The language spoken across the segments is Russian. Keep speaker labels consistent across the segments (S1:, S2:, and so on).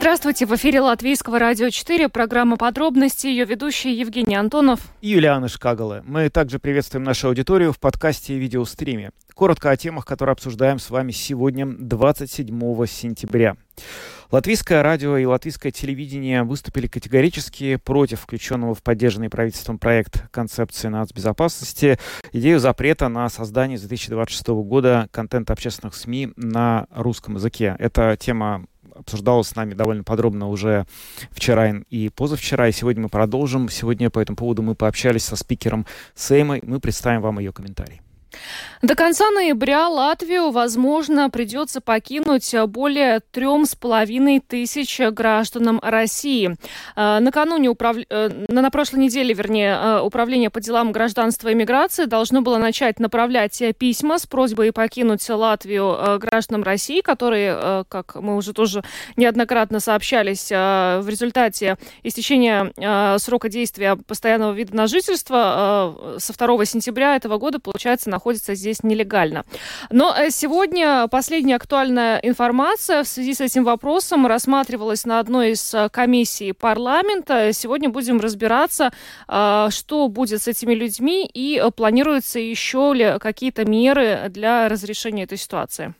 S1: Здравствуйте, в эфире Латвийского радио 4, программа «Подробности», ее ведущий Евгений Антонов.
S2: И Юлиана Шкагала. Мы также приветствуем нашу аудиторию в подкасте и видеостриме. Коротко о темах, которые обсуждаем с вами сегодня, 27 сентября. Латвийское радио и латвийское телевидение выступили категорически против включенного в поддержанный правительством проект концепции нацбезопасности, идею запрета на создание с 2026 года контента общественных СМИ на русском языке. Эта тема обсуждалась с нами довольно подробно уже вчера и позавчера, и сегодня мы продолжим. Сегодня по этому поводу мы пообщались со спикером Сеймой, мы представим вам ее комментарий.
S1: До конца ноября Латвию, возможно, придется покинуть более трем с половиной тысяч гражданам России. А, накануне, управ... Э, на прошлой неделе, вернее, э, Управление по делам гражданства и миграции должно было начать направлять письма с просьбой покинуть Латвию э, гражданам России, которые, как мы уже тоже неоднократно сообщались, в результате истечения срока действия постоянного вида на жительство со 2 сентября этого года, получается, находятся здесь здесь нелегально. Но э, сегодня последняя актуальная информация в связи с этим вопросом рассматривалась на одной из э, комиссий парламента. Сегодня будем разбираться, э, что будет с этими людьми и планируются еще ли какие-то меры для разрешения этой ситуации.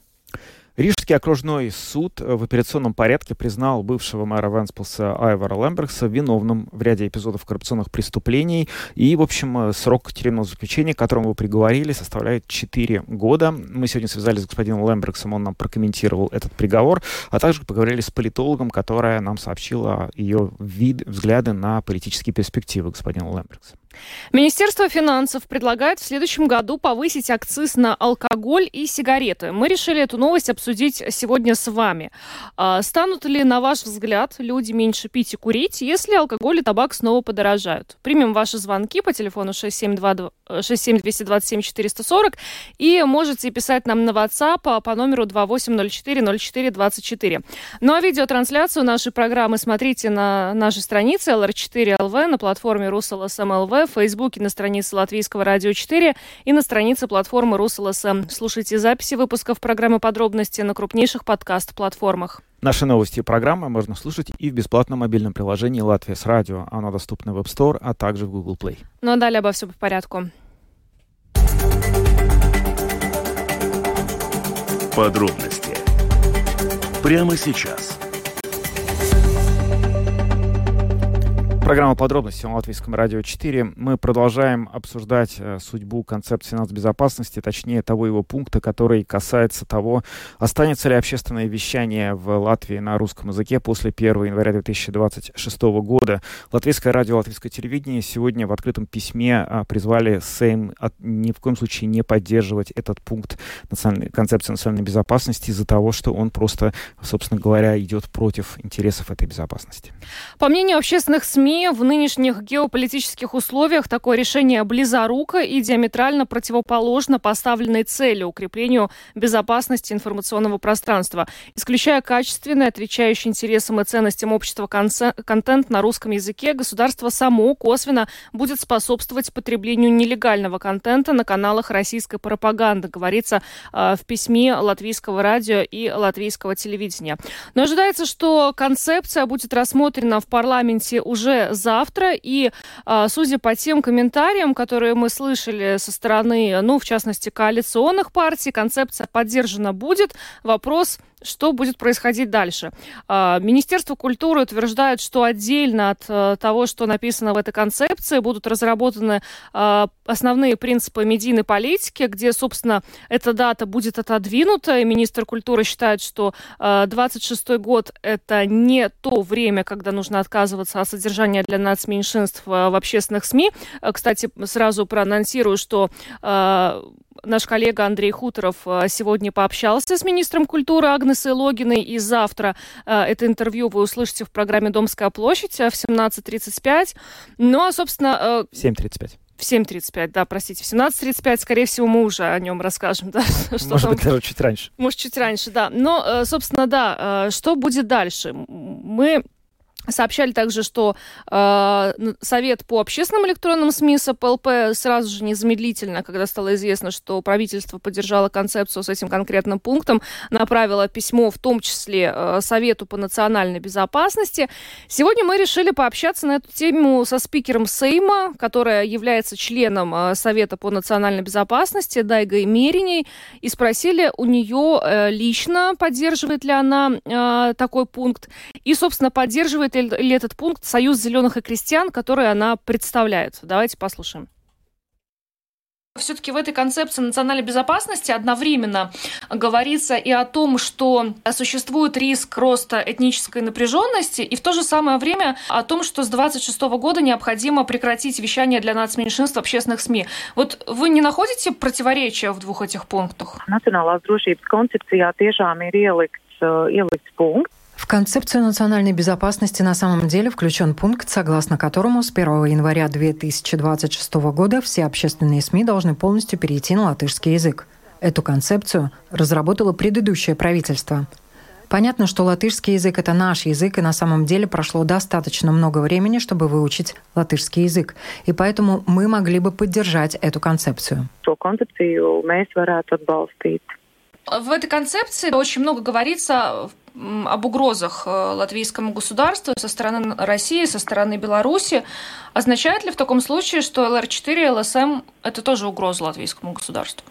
S2: Рижский окружной суд в операционном порядке признал бывшего мэра Венспилса Айвара Лембергса виновным в ряде эпизодов коррупционных преступлений. И, в общем, срок тюремного заключения, к которому вы приговорили, составляет 4 года. Мы сегодня связались с господином Лембергсом, он нам прокомментировал этот приговор, а также поговорили с политологом, которая нам сообщила ее вид, взгляды на политические перспективы господина Лембергса.
S1: Министерство финансов предлагает в следующем году повысить акциз на алкоголь и сигареты. Мы решили эту новость обсудить сегодня с вами. А, станут ли, на ваш взгляд, люди меньше пить и курить, если алкоголь и табак снова подорожают? Примем ваши звонки по телефону 67227 440 и можете писать нам на WhatsApp по номеру 28040424. Ну а видеотрансляцию нашей программы смотрите на нашей странице LR4LV на платформе RusLSM.LV в Фейсбуке на странице Латвийского радио 4 и на странице платформы РусЛСМ. Слушайте записи выпусков программы «Подробности» на крупнейших подкаст-платформах.
S2: Наши новости и программы можно слушать и в бесплатном мобильном приложении «Латвия с радио». Оно доступно в App Store, а также в Google Play.
S1: Ну а далее обо всем по порядку.
S3: Подробности прямо сейчас –
S2: Программа «Подробности» на Латвийском радио 4. Мы продолжаем обсуждать э, судьбу концепции нацбезопасности, точнее того его пункта, который касается того, останется ли общественное вещание в Латвии на русском языке после 1 января 2026 года. Латвийское радио, латвийское телевидение сегодня в открытом письме э, призвали Сейм ни в коем случае не поддерживать этот пункт национальной, концепции национальной безопасности из-за того, что он просто, собственно говоря, идет против интересов этой безопасности.
S1: По мнению общественных СМИ, в нынешних геополитических условиях такое решение близоруко и диаметрально противоположно поставленной цели укреплению безопасности информационного пространства, исключая качественный, отвечающий интересам и ценностям общества контент на русском языке, государство само косвенно будет способствовать потреблению нелегального контента на каналах российской пропаганды, говорится э, в письме латвийского радио и латвийского телевидения. Но ожидается, что концепция будет рассмотрена в парламенте уже завтра. И, а, судя по тем комментариям, которые мы слышали со стороны, ну, в частности, коалиционных партий, концепция поддержана будет. Вопрос что будет происходить дальше? А, Министерство культуры утверждает, что отдельно от э, того, что написано в этой концепции, будут разработаны а, основные принципы медийной политики, где, собственно, эта дата будет отодвинута. И министр культуры считает, что 26 год – это не то время, когда нужно отказываться от содержания для нацменьшинств э, в общественных СМИ. Э, кстати, сразу проанонсирую, что наш коллега Андрей Хуторов сегодня пообщался с министром культуры Агнесой Логиной, и завтра это интервью вы услышите в программе «Домская площадь» в 17.35. Ну, а, собственно...
S2: 7.35.
S1: В 7.35, да, простите. В 17.35, скорее всего, мы уже о нем расскажем. Да,
S2: что Может там... быть, даже чуть раньше.
S1: Может, чуть раньше, да. Но, собственно, да, что будет дальше? Мы Сообщали также, что э, Совет по общественным электронным СМИ СПЛП сразу же незамедлительно, когда стало известно, что правительство поддержало концепцию с этим конкретным пунктом, направило письмо в том числе э, Совету по национальной безопасности. Сегодня мы решили пообщаться на эту тему со спикером Сейма, которая является членом э, Совета по национальной безопасности Дайгой Мериней, и спросили у нее э, лично, поддерживает ли она э, такой пункт, и, собственно, поддерживает ли этот пункт Союз зеленых и крестьян, который она представляет. Давайте послушаем. Все-таки в этой концепции национальной безопасности одновременно говорится и о том, что существует риск роста этнической напряженности, и в то же самое время о том, что с 26 года необходимо прекратить вещание для нацменьшинств общественных СМИ. Вот вы не находите противоречия в двух этих пунктах?
S4: Национālās drošības koncepcijā tiešām ir ielikts, ielikts punkts,
S5: в концепцию национальной безопасности на самом деле включен пункт, согласно которому с 1 января 2026 года все общественные СМИ должны полностью перейти на латышский язык. Эту концепцию разработало предыдущее правительство. Понятно, что латышский язык – это наш язык, и на самом деле прошло достаточно много времени, чтобы выучить латышский язык. И поэтому мы могли бы поддержать эту концепцию.
S1: В этой концепции очень много говорится об угрозах э, латвийскому государству со стороны России, со стороны Беларуси. Означает ли в таком случае, что ЛР-4 и ЛСМ – это тоже угроза латвийскому государству?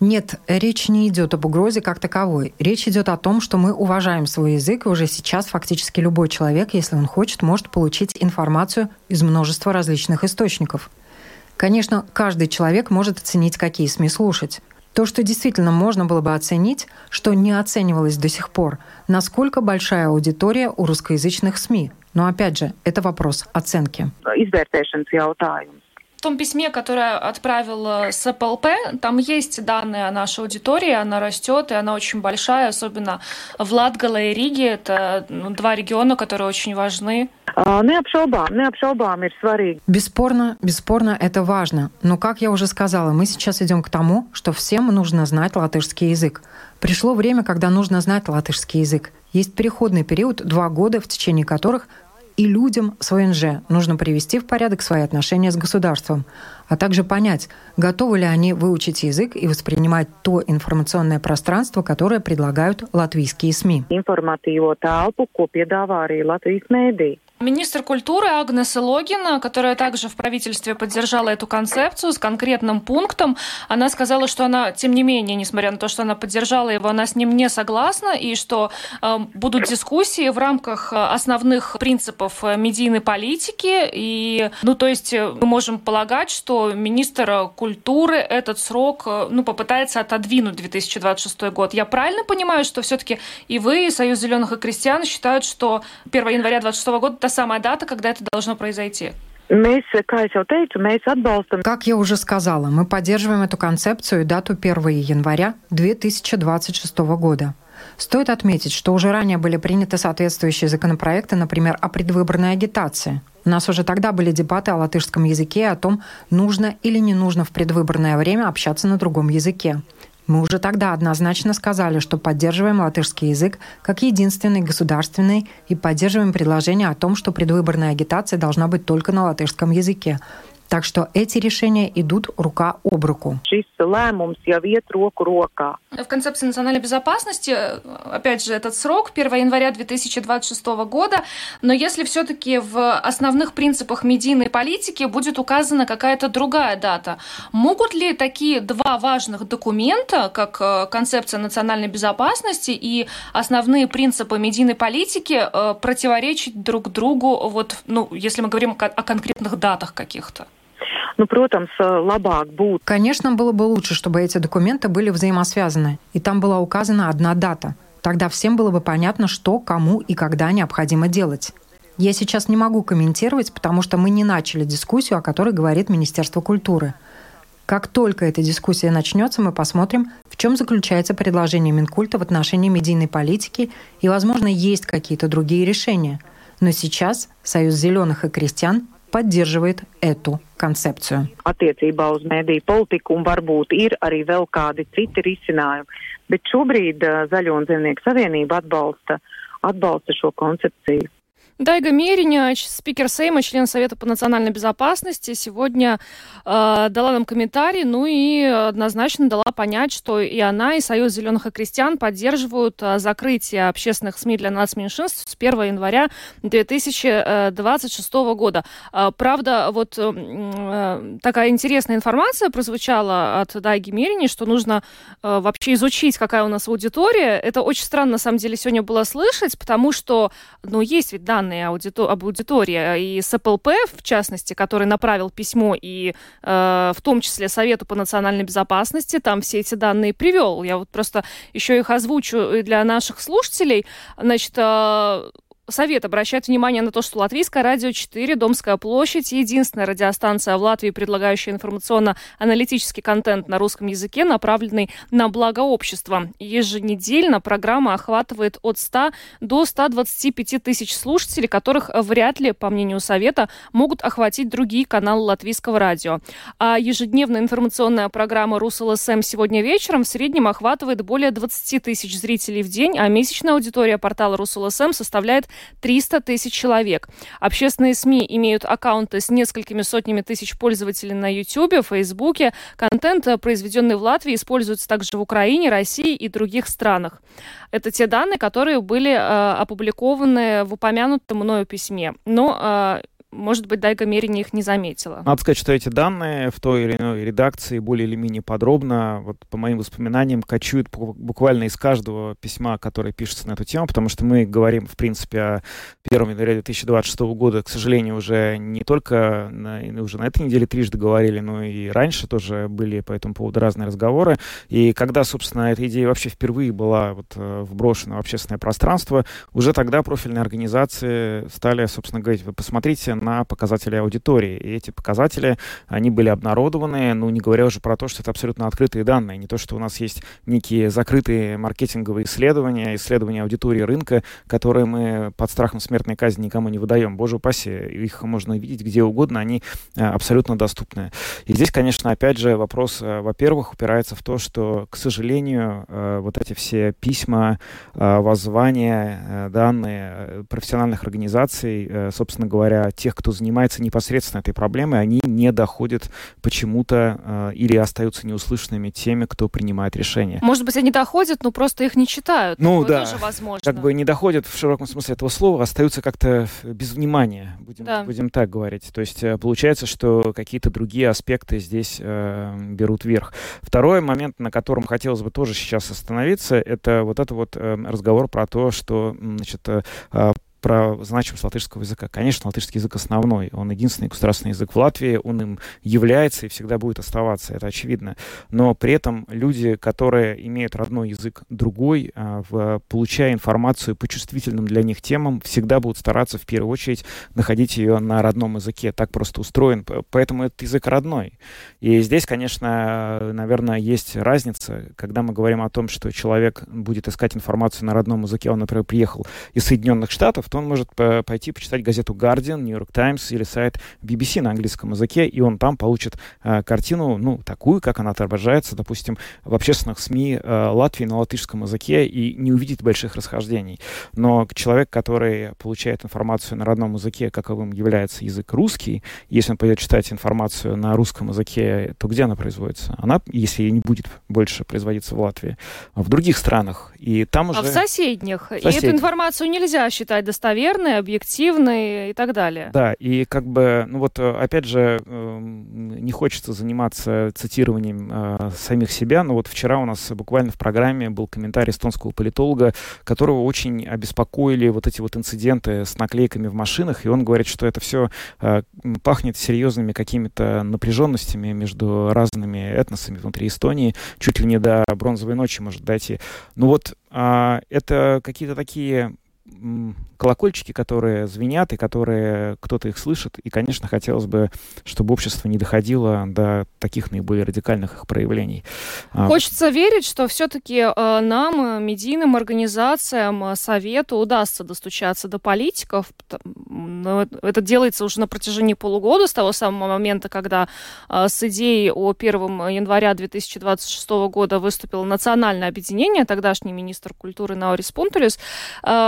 S4: Нет,
S5: речь не идет об угрозе как таковой. Речь идет о том, что мы уважаем свой язык, и уже сейчас фактически любой человек, если он хочет, может получить информацию из множества различных источников. Конечно, каждый человек может оценить, какие СМИ слушать. То, что действительно можно было бы оценить, что не оценивалось до сих пор, насколько большая аудитория у русскоязычных СМИ. Но опять же, это вопрос оценки.
S1: В том письме, которое отправил СПЛП, там есть данные о нашей аудитории, она растет, и она очень большая, особенно в Латгале и Риге. Это ну, два региона, которые очень важны
S4: необшалбам ir svarīgi.
S5: Бесспорно, бесспорно это важно. Но, как я уже сказала, мы сейчас идем к тому, что всем нужно знать латышский язык. Пришло время, когда нужно знать латышский язык. Есть переходный период, два года, в течение которых и людям с ОНЖ нужно привести в порядок свои отношения с государством, а также понять, готовы ли они выучить язык и воспринимать то информационное пространство, которое предлагают латвийские СМИ.
S4: Информативную толпу, ko piedāvā arī Latvijas.
S1: Министр культуры Агнеса Логина, которая также в правительстве поддержала эту концепцию с конкретным пунктом, она сказала, что она, тем не менее, несмотря на то, что она поддержала его, она с ним не согласна, и что э, будут дискуссии в рамках э, основных принципов э, медийной политики. И, ну, то есть э, мы можем полагать, что министр культуры этот срок ну, попытается отодвинуть 2026 год. Я правильно понимаю, что все-таки и вы, и Союз зеленых и крестьян считают, что 1 января 2026 года самая дата, когда это должно произойти?
S5: Как я уже сказала, мы поддерживаем эту концепцию и дату 1 января 2026 года. Стоит отметить, что уже ранее были приняты соответствующие законопроекты, например, о предвыборной агитации. У нас уже тогда были дебаты о латышском языке, о том, нужно или не нужно в предвыборное время общаться на другом языке. Мы уже тогда однозначно сказали, что поддерживаем латышский язык как единственный государственный и поддерживаем предложение о том, что предвыборная агитация должна быть только на латышском языке. Так что эти решения идут рука об руку.
S1: В концепции национальной безопасности, опять же, этот срок 1 января 2026 года, но если все-таки в основных принципах медийной политики будет указана какая-то другая дата, могут ли такие два важных документа, как э, концепция национальной безопасности и основные принципы медийной политики, э, противоречить друг другу, вот, ну, если мы говорим о конкретных датах каких-то?
S4: Ну, protams, labāk būtu.
S5: Конечно, было бы лучше, чтобы эти документы были взаимосвязаны, и там была указана одна дата. Тогда всем было бы понятно, что, кому и когда необходимо делать. Я сейчас не могу комментировать, потому что мы не начали дискуссию, о которой говорит Министерство культуры. Как только эта дискуссия начнется, мы посмотрим, в чем заключается предложение Минкульта в отношении медийной политики и, возможно, есть какие-то другие решения. Но сейчас Союз зеленых и крестьян поддерживает эту концепцию.
S4: Attiecībā uz mediju politiku un varbūt ir arī vēl kādi citi risinājumi, bet šobrīd Zaļo un Zemnieku savienība atbalsta atbalsta šo koncepciju.
S1: Дайга Мериня, спикер Сейма, член Совета по национальной безопасности, сегодня э, дала нам комментарий, ну и однозначно дала понять, что и она, и Союз зеленых и крестьян поддерживают э, закрытие общественных СМИ для нацменьшинств с 1 января 2026 года. Э, правда, вот э, такая интересная информация прозвучала от Дайги Мерини, что нужно э, вообще изучить, какая у нас аудитория. Это очень странно, на самом деле, сегодня было слышать, потому что, ну, есть ведь данные данные об аудитории и с СПЛП, в частности, который направил письмо и э, в том числе Совету по национальной безопасности, там все эти данные привел. Я вот просто еще их озвучу для наших слушателей. Значит, э, Совет обращает внимание на то, что Латвийское радио 4, Домская площадь, единственная радиостанция в Латвии, предлагающая информационно-аналитический контент на русском языке, направленный на благо общества. Еженедельно программа охватывает от 100 до 125 тысяч слушателей, которых вряд ли, по мнению Совета, могут охватить другие каналы Латвийского радио. А ежедневная информационная программа РусЛСМ сегодня вечером в среднем охватывает более 20 тысяч зрителей в день, а месячная аудитория портала РусЛСМ составляет 300 тысяч человек. Общественные СМИ имеют аккаунты с несколькими сотнями тысяч пользователей на YouTube, Фейсбуке. Контент, э, произведенный в Латвии, используется также в Украине, России и других странах. Это те данные, которые были э, опубликованы в упомянутом мною письме. Но э, может быть, Дайга Мерини их не заметила.
S2: Надо сказать, что эти данные в той или иной редакции более или менее подробно, вот по моим воспоминаниям, кочуют буквально из каждого письма, которое пишется на эту тему, потому что мы говорим, в принципе, о 1 января 2026 года, к сожалению, уже не только на, уже на этой неделе трижды говорили, но и раньше тоже были по этому поводу разные разговоры. И когда, собственно, эта идея вообще впервые была вот э, вброшена в общественное пространство, уже тогда профильные организации стали, собственно, говорить, вы посмотрите на показатели аудитории. И эти показатели, они были обнародованы, ну, не говоря уже про то, что это абсолютно открытые данные. Не то, что у нас есть некие закрытые маркетинговые исследования, исследования аудитории рынка, которые мы под страхом смертной казни никому не выдаем. Боже упаси, их можно видеть где угодно, они э, абсолютно доступны. И здесь, конечно, опять же, вопрос, э, во-первых, упирается в то, что, к сожалению, э, вот эти все письма, воззвания, данные профессиональных организаций, собственно говоря, тех, тех, кто занимается непосредственно этой проблемой, они не доходят почему-то э, или остаются неуслышанными теми, кто принимает решения.
S1: Может быть, они доходят, но просто их не читают.
S2: Ну Такое да, тоже возможно. как бы не доходят в широком смысле этого слова, остаются как-то без внимания, будем, да. будем так говорить. То есть э, получается, что какие-то другие аспекты здесь э, берут верх. Второй момент, на котором хотелось бы тоже сейчас остановиться, это вот это вот э, разговор про то, что значит, э, про значимость латышского языка. Конечно, латышский язык основной. Он единственный государственный язык в Латвии. Он им является и всегда будет оставаться. Это очевидно. Но при этом люди, которые имеют родной язык другой, а, получая информацию по чувствительным для них темам, всегда будут стараться в первую очередь находить ее на родном языке. Так просто устроен. Поэтому этот язык родной. И здесь, конечно, наверное, есть разница, когда мы говорим о том, что человек будет искать информацию на родном языке, он, например, приехал из Соединенных Штатов, то он может пойти почитать газету Guardian, New York Times или сайт BBC на английском языке, и он там получит э, картину, ну, такую, как она отображается, допустим, в общественных СМИ э, Латвии на латышском языке, и не увидит больших расхождений. Но человек, который получает информацию на родном языке, каковым является язык русский, если он пойдет читать информацию на русском языке, то где она производится? Она, если не будет больше производиться в Латвии, в других странах. И там уже...
S1: А в соседних. соседних. И эту информацию нельзя считать достаточно достоверные, объективные и так далее.
S2: Да, и как бы, ну вот, э, опять же, эм, не хочется заниматься цитированием э, самих себя, но вот вчера у нас буквально в программе был комментарий эстонского политолога, которого очень обеспокоили вот эти вот инциденты с наклейками в машинах, и он говорит, что это все э, пахнет серьезными какими-то напряженностями между разными этносами внутри Эстонии, чуть ли не до бронзовой ночи может дойти. Ну вот а, это какие-то такие колокольчики, которые звенят и которые кто-то их слышит. И, конечно, хотелось бы, чтобы общество не доходило до таких наиболее радикальных их проявлений.
S1: А, Хочется верить, что все-таки э, нам, медийным организациям, э, Совету удастся достучаться до политиков. Это делается уже на протяжении полугода, с того самого момента, когда э, с идеей о 1 января 2026 года выступило национальное объединение, тогдашний министр культуры Наурис Пунтулис.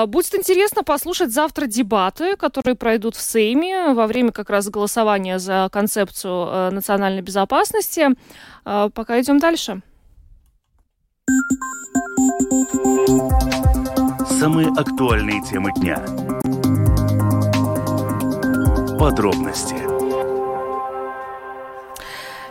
S1: Будь будет интересно послушать завтра дебаты, которые пройдут в Сейме во время как раз голосования за концепцию э, национальной безопасности. Э, пока идем дальше.
S3: Самые актуальные темы дня. Подробности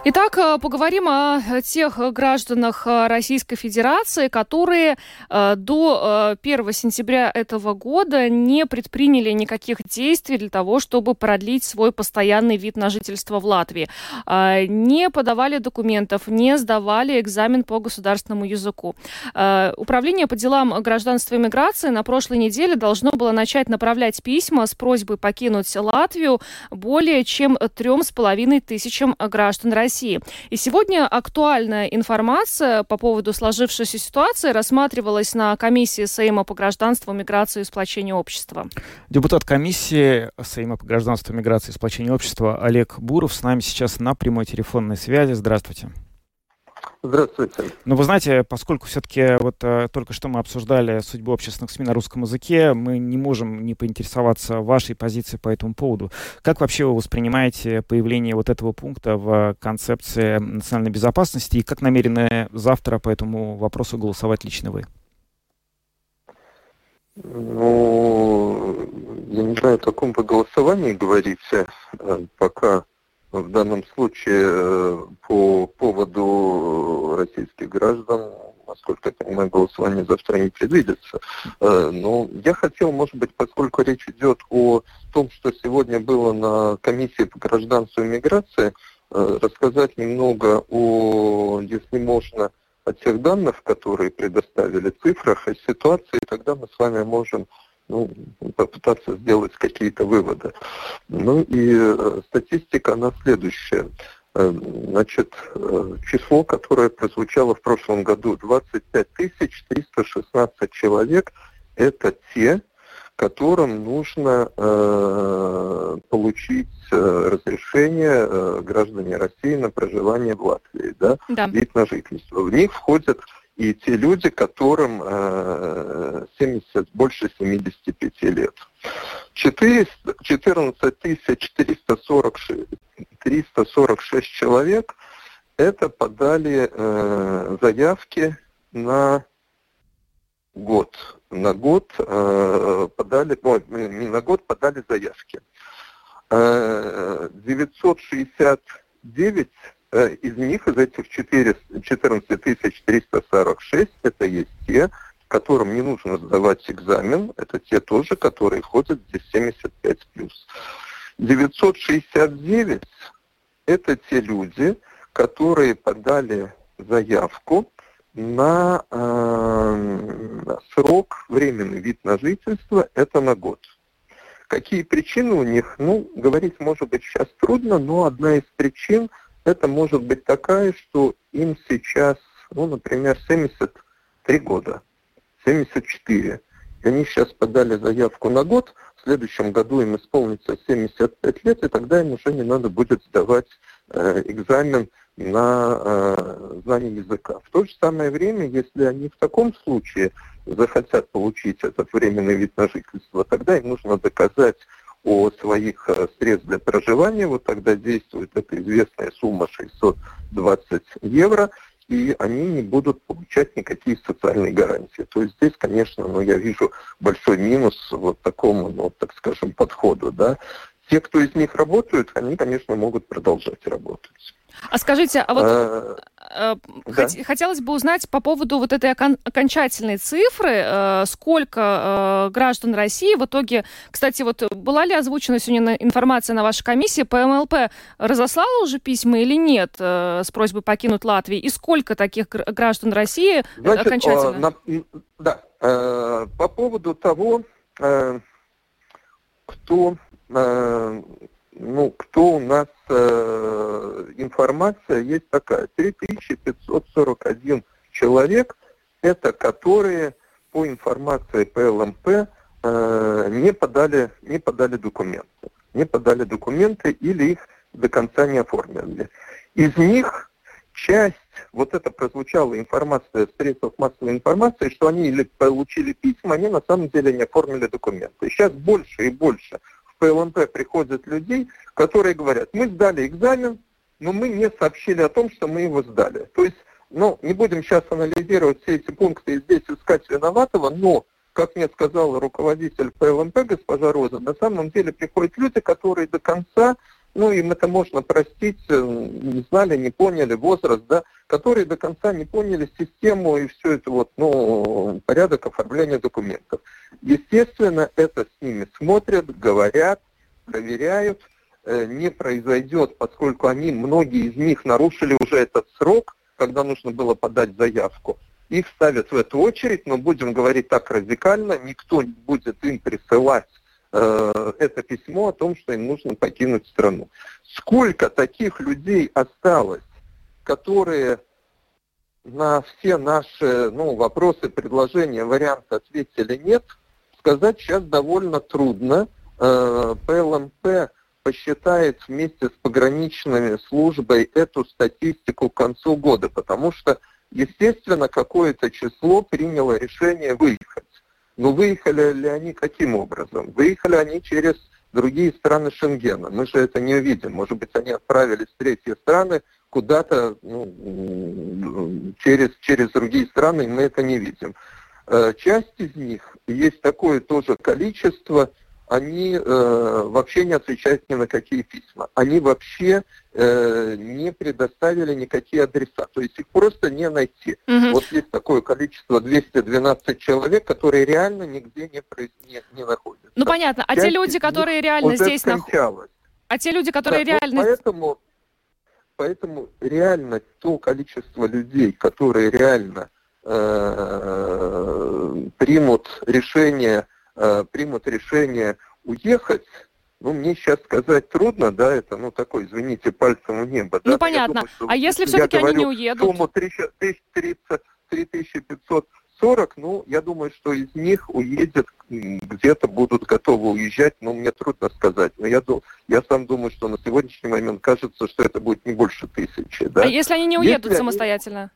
S1: Итак, э, поговорим о тех гражданах э, Российской Федерации, которые э, до 1 сентября этого года не предприняли никаких действий для того, чтобы продлить свой постоянный вид на жительство в Латвии. Не подавали документов, не сдавали экзамен по государственному языку. Управление по делам гражданства и миграции на прошлой неделе должно было начать направлять письма с просьбой покинуть Латвию более чем трем с половиной тысячам граждан России. России. И сегодня актуальная информация по поводу сложившейся ситуации рассматривалась на комиссии Сейма по гражданству, миграции и сплочению общества.
S2: Депутат комиссии Сейма по гражданству, миграции и сплочению общества Олег Буров с нами сейчас на прямой телефонной связи. Здравствуйте.
S6: Здравствуйте.
S2: Ну, вы знаете, поскольку все-таки вот э, только что мы обсуждали судьбу общественных СМИ на русском языке, мы не можем не поинтересоваться вашей позицией по этому поводу. Как вообще вы воспринимаете появление вот этого пункта в концепции национальной безопасности и как намерены завтра по этому вопросу голосовать лично вы?
S6: Ну, я не знаю, о каком вы голосовании говорите, э, пока в данном случае э, по поводу российских граждан, насколько я понимаю, голосование завтра не предвидится. Э, но я хотел, может быть, поскольку речь идет о том, что сегодня было на комиссии по гражданству и миграции, э, рассказать немного о, если можно, о тех данных, которые предоставили, цифрах, о ситуации, тогда мы с вами можем ну, попытаться сделать какие-то выводы. Ну и э, статистика, она следующая. Э, значит, э, число, которое прозвучало в прошлом году, 25 316 человек, это те, которым нужно э, получить э, разрешение э, граждане России на проживание в Латвии, да, да. вид на жительство. В них входят и те люди, которым э, 70, больше 75 лет. 4, 14 446, 346 человек это подали э, заявки на год. На год э, подали, ой, не на год, подали заявки. Э, 969 Э, из них, из этих 4, 14 346, это есть те, которым не нужно сдавать экзамен, это те тоже, которые ходят здесь 75+. 969 – это те люди, которые подали заявку на э, срок, временный вид на жительство, это на год. Какие причины у них? Ну, говорить, может быть, сейчас трудно, но одна из причин – это может быть такая, что им сейчас, ну, например, 73 года, 74. И они сейчас подали заявку на год, в следующем году им исполнится 75 лет, и тогда им уже не надо будет сдавать э, экзамен на э, знание языка. В то же самое время, если они в таком случае захотят получить этот временный вид на жительство, тогда им нужно доказать о своих э, средств для проживания, вот тогда действует эта известная сумма 620 евро, и они не будут получать никакие социальные гарантии. То есть здесь, конечно, ну, я вижу большой минус вот такому, ну, так скажем, подходу. Да. Те, кто из них работают, они, конечно, могут продолжать работать.
S1: А скажите, а вот а, да. хотелось бы узнать по поводу вот этой окон- окончательной цифры, э, сколько э, граждан России в итоге, кстати, вот была ли озвучена сегодня информация на вашей комиссии, ПМЛП разослала уже письма или нет э, с просьбой покинуть Латвию, и сколько таких граждан России Значит, окончательно?
S6: На, да, э, по поводу того, э, кто э, ну, кто у нас э, информация есть такая. 3541 человек, это которые по информации ПЛМП э, не, подали, не подали документы. Не подали документы или их до конца не оформили. Из них часть, вот это прозвучала информация в средствах массовой информации, что они или получили письма, они на самом деле не оформили документы. Сейчас больше и больше в ПЛМП приходят людей, которые говорят, мы сдали экзамен, но мы не сообщили о том, что мы его сдали. То есть, ну, не будем сейчас анализировать все эти пункты и здесь искать виноватого, но, как мне сказал руководитель ПЛМП, госпожа Роза, на самом деле приходят люди, которые до конца ну, им это можно простить, э, не знали, не поняли возраст, да, которые до конца не поняли систему и все это вот, ну, порядок оформления документов. Естественно, это с ними смотрят, говорят, проверяют, э, не произойдет, поскольку они, многие из них нарушили уже этот срок, когда нужно было подать заявку. Их ставят в эту очередь, но будем говорить так радикально, никто не будет им присылать Э, это письмо о том, что им нужно покинуть страну. Сколько таких людей осталось, которые на все наши ну, вопросы, предложения, варианты ответили нет, сказать сейчас довольно трудно. Э, ПЛМП посчитает вместе с пограничными службой эту статистику к концу года, потому что, естественно, какое-то число приняло решение выехать. Но выехали ли они каким образом? Выехали они через другие страны Шенгена. Мы же это не увидим. Может быть, они отправились в третьи страны куда-то ну, через, через другие страны, и мы это не видим. Э, часть из них, есть такое тоже количество, они э, вообще не отвечают ни на какие письма. Они вообще э, не предоставили никакие адреса. То есть их просто не найти. Угу. Вот есть такое количество 212 человек, которые реально нигде не, не, не находятся.
S1: Ну понятно. А те люди, которые реально здесь находятся? А те люди, которые да, реально...
S6: Вот поэтому, поэтому реально то количество людей, которые реально э, примут решение э, примут решение уехать, ну, мне сейчас сказать трудно, да, это, ну, такой, извините, пальцем в небо.
S1: Ну, да? понятно. Думаю, что, а если все-таки они не уедут?
S6: Сумму 3540, ну, я думаю, что из них уедет, где-то будут готовы уезжать, но мне трудно сказать. Но я, я сам думаю, что на сегодняшний момент кажется, что это будет не больше тысячи, да.
S1: А если они не уедут если самостоятельно?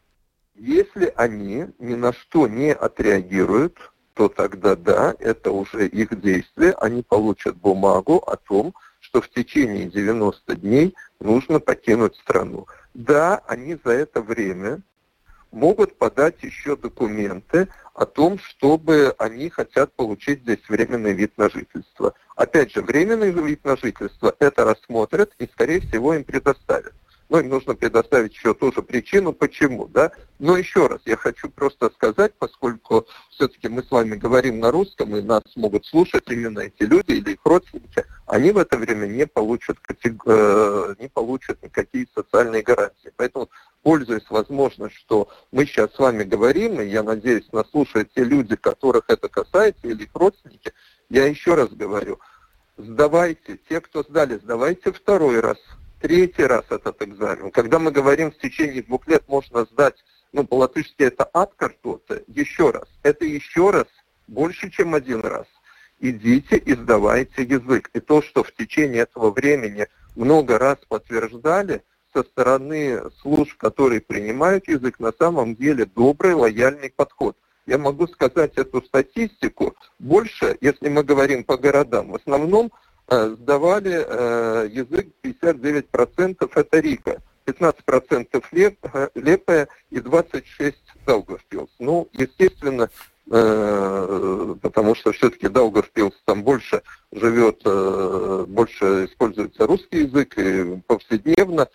S6: Они, если они ни на что не отреагируют, то тогда да, это уже их действие, они получат бумагу о том, что в течение 90 дней нужно покинуть страну. Да, они за это время могут подать еще документы о том, чтобы они хотят получить здесь временный вид на жительство. Опять же, временный вид на жительство это рассмотрят и, скорее всего, им предоставят. Но им нужно предоставить еще тоже причину, почему, да. Но еще раз, я хочу просто сказать, поскольку все-таки мы с вами говорим на русском, и нас могут слушать именно эти люди или их родственники, они в это время не получат, э, не получат никакие социальные гарантии. Поэтому, пользуясь возможностью, что мы сейчас с вами говорим, и я надеюсь, нас слушают те люди, которых это касается, или их родственники, я еще раз говорю, сдавайте, те, кто сдали, сдавайте второй раз – третий раз этот экзамен. Когда мы говорим в течение двух лет можно сдать, ну, по-латышски это откартота, еще раз. Это еще раз больше, чем один раз. Идите и сдавайте язык. И то, что в течение этого времени много раз подтверждали со стороны служб, которые принимают язык, на самом деле добрый, лояльный подход. Я могу сказать эту статистику больше, если мы говорим по городам. В основном сдавали э, язык 59% это Рига, 15% леп, э, Лепая и 26% Даугавпилс. Ну, естественно, потому что все-таки Даугавпилс там больше живет, больше используется русский язык, и повседневно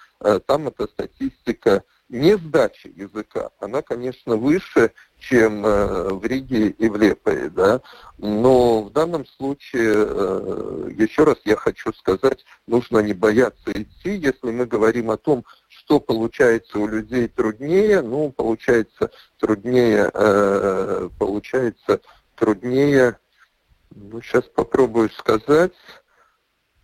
S6: там эта статистика не сдачи языка, она, конечно, выше, чем э, в Риге и в Лепое, да, но в данном случае, э, еще раз я хочу сказать, нужно не бояться идти, если мы говорим о том, что получается у людей труднее, ну, получается труднее, э, получается труднее, ну, сейчас попробую сказать,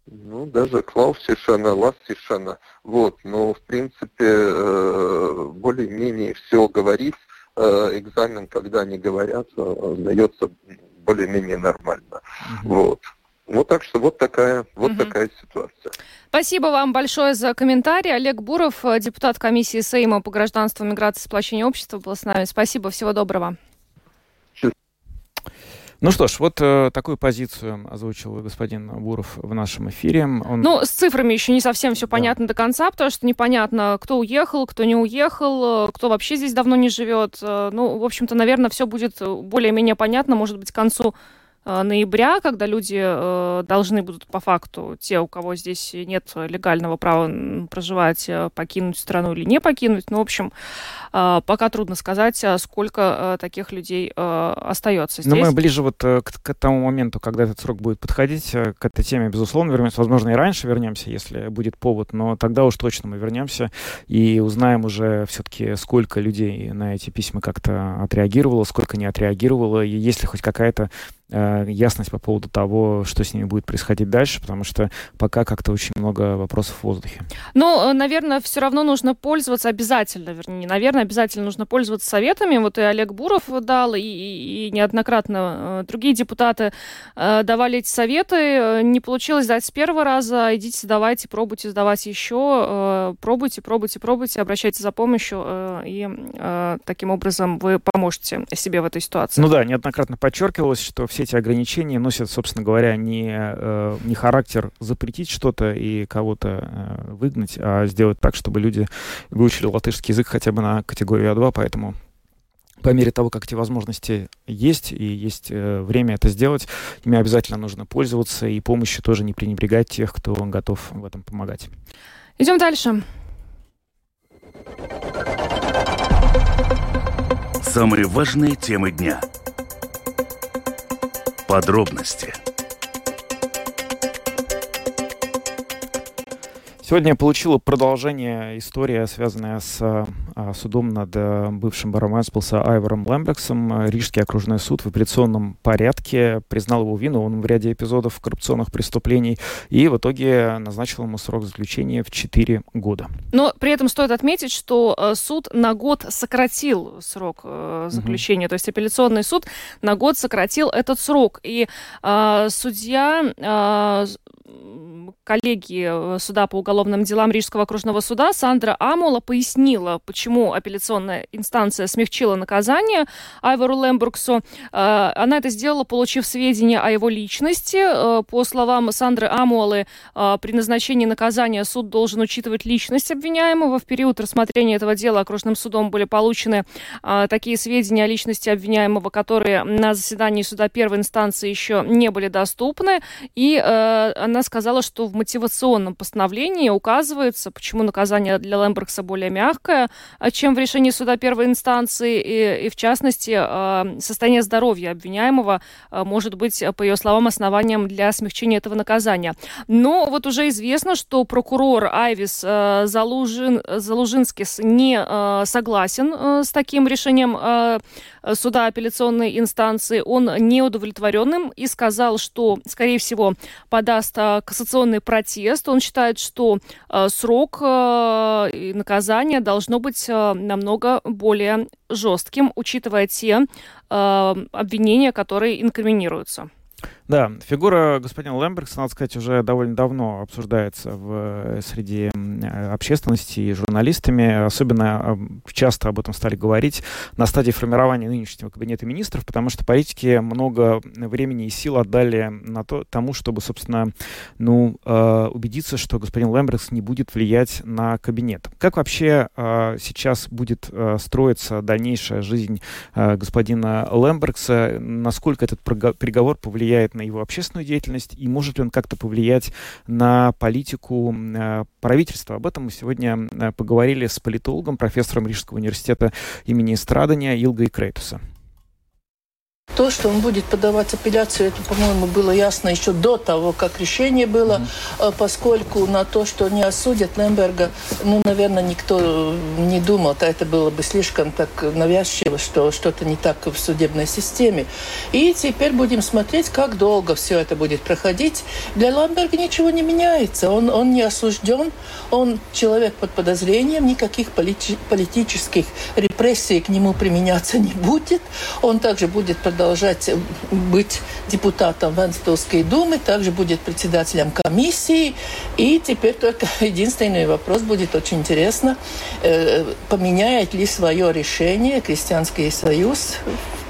S6: ну, даже Клаусишана, Лассишана. Вот, но, в принципе, э, более-менее все говорить. Э, экзамен, когда они говорят, э, дается более-менее нормально. Mm-hmm. Вот. Вот так что вот такая, вот угу. такая ситуация.
S1: Спасибо вам большое за комментарий. Олег Буров, депутат комиссии Сейма по гражданству, миграции и сплочению общества, был с нами. Спасибо, всего доброго.
S2: Ну что ж, вот э, такую позицию озвучил господин Буров в нашем эфире.
S1: Он... Ну, с цифрами еще не совсем все понятно да. до конца, потому что непонятно, кто уехал, кто не уехал, э, кто вообще здесь давно не живет. Э, ну, в общем-то, наверное, все будет более-менее понятно, может быть, к концу Э, ноября, когда люди э, должны будут по факту, те, у кого здесь нет легального права проживать, э, покинуть страну или не покинуть. Ну, в общем, э, пока трудно сказать, э, сколько э, таких людей э, остается здесь.
S2: Но мы ближе вот э, к, к тому моменту, когда этот срок будет подходить, э, к этой теме, безусловно, вернемся. Возможно, и раньше вернемся, если будет повод, но тогда уж точно мы вернемся и узнаем уже все-таки, сколько людей на эти письма как-то отреагировало, сколько не отреагировало, и есть ли хоть какая-то Э, ясность по поводу того, что с ними будет происходить дальше, потому что пока как-то очень много вопросов в воздухе.
S1: Ну, э, наверное, все равно нужно пользоваться обязательно, вернее, наверное, обязательно нужно пользоваться советами. Вот и Олег Буров дал, и, и, и неоднократно э, другие депутаты давали эти советы. Не получилось дать с первого раза. Идите, давайте, пробуйте, сдавайте еще. Пробуйте, пробуйте, пробуйте, обращайтесь за помощью, и таким образом вы поможете себе в этой ситуации.
S2: Ну да, неоднократно подчеркивалось, что все все эти ограничения носят, собственно говоря, не, э, не характер запретить что-то и кого-то э, выгнать, а сделать так, чтобы люди выучили латышский язык хотя бы на категорию А2, поэтому по мере того, как эти возможности есть, и есть э, время это сделать, ими обязательно нужно пользоваться, и помощью тоже не пренебрегать тех, кто готов в этом помогать.
S1: Идем дальше.
S3: Самые важные темы дня – Подробности –
S2: Сегодня получила продолжение история, связанная с а, судом над а, бывшим баронетсполса Айвором Лэмбексом. Рижский окружной суд в апелляционном порядке признал его вину он в ряде эпизодов коррупционных преступлений и в итоге назначил ему срок заключения в 4 года.
S1: Но при этом стоит отметить, что а, суд на год сократил срок заключения. Угу. То есть апелляционный суд на год сократил этот срок. И э, судья э, коллеги э, суда по уголовным делам Рижского окружного суда Сандра Амула пояснила, почему апелляционная инстанция смягчила наказание Айвару Лембургсу. Э, она это сделала, получив сведения о его личности. Э, по словам Сандры Амуалы, при назначении наказания суд должен учитывать личность обвиняемого. В период рассмотрения этого дела окружным судом были получены такие сведения о личности обвиняемого, которые на заседании суда первой инстанции еще не были доступны. И она сказала, что в мотивационном постановлении указывается, почему наказание для Лембергса более мягкое, а, чем в решении суда первой инстанции, и, и в частности, а, состояние здоровья обвиняемого а, может быть, по ее словам, основанием для смягчения этого наказания. Но вот уже известно, что прокурор Айвис Залужин, Залужинскис не согласен с таким решением суда апелляционной инстанции. Он не удовлетворенным и сказал, что, скорее всего, подаст кассационный протест. Он считает, что э, срок э, и наказание должно быть э, намного более жестким, учитывая те э, обвинения, которые инкриминируются.
S2: Да, фигура господина Лэмбергса, надо сказать, уже довольно давно обсуждается в, э, среди э, общественности и журналистами. Особенно часто об этом стали говорить на стадии формирования нынешнего кабинета министров, потому что политики много времени и сил отдали на то, тому, чтобы, собственно, ну, э, убедиться, что господин Лэмбергс не будет влиять на кабинет. Как вообще сейчас будет строиться дальнейшая жизнь господина Лэмбергса? Насколько этот приговор повлияет на на его общественную деятельность и может ли он как-то повлиять на политику э, правительства. Об этом мы сегодня э, поговорили с политологом, профессором Рижского университета имени Страдания Илгой Крейтуса.
S7: То, что он будет подавать апелляцию, это, по-моему, было ясно еще до того, как решение было, mm-hmm. поскольку на то, что не осудят Лемберга, ну, наверное, никто не думал, то это было бы слишком так навязчиво, что что-то не так в судебной системе. И теперь будем смотреть, как долго все это будет проходить. Для Лемберга ничего не меняется. Он, он не осужден, он человек под подозрением, никаких полити- политических репрессий к нему применяться не будет. Он также будет под продолжать быть депутатом Венспилской думы, также будет председателем комиссии. И теперь только единственный вопрос будет очень интересно, э, поменяет ли свое решение Крестьянский союз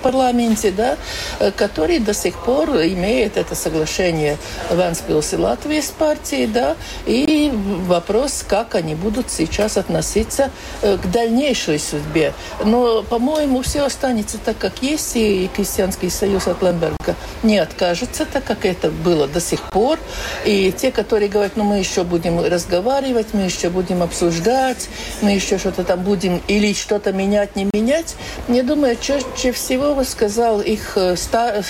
S7: парламенте, да, э, который до сих пор имеет это соглашение Венспилс и Латвии с партией, да, и вопрос, как они будут сейчас относиться э, к дальнейшей судьбе. Но, по-моему, все останется так, как есть, и Крестьянский союз от Лемберга не откажется, так как это было до сих пор. И те, которые говорят, ну мы еще будем разговаривать, мы еще будем обсуждать, мы еще что-то там будем или что-то менять, не менять, я думаю, чаще всего слово сказал их э,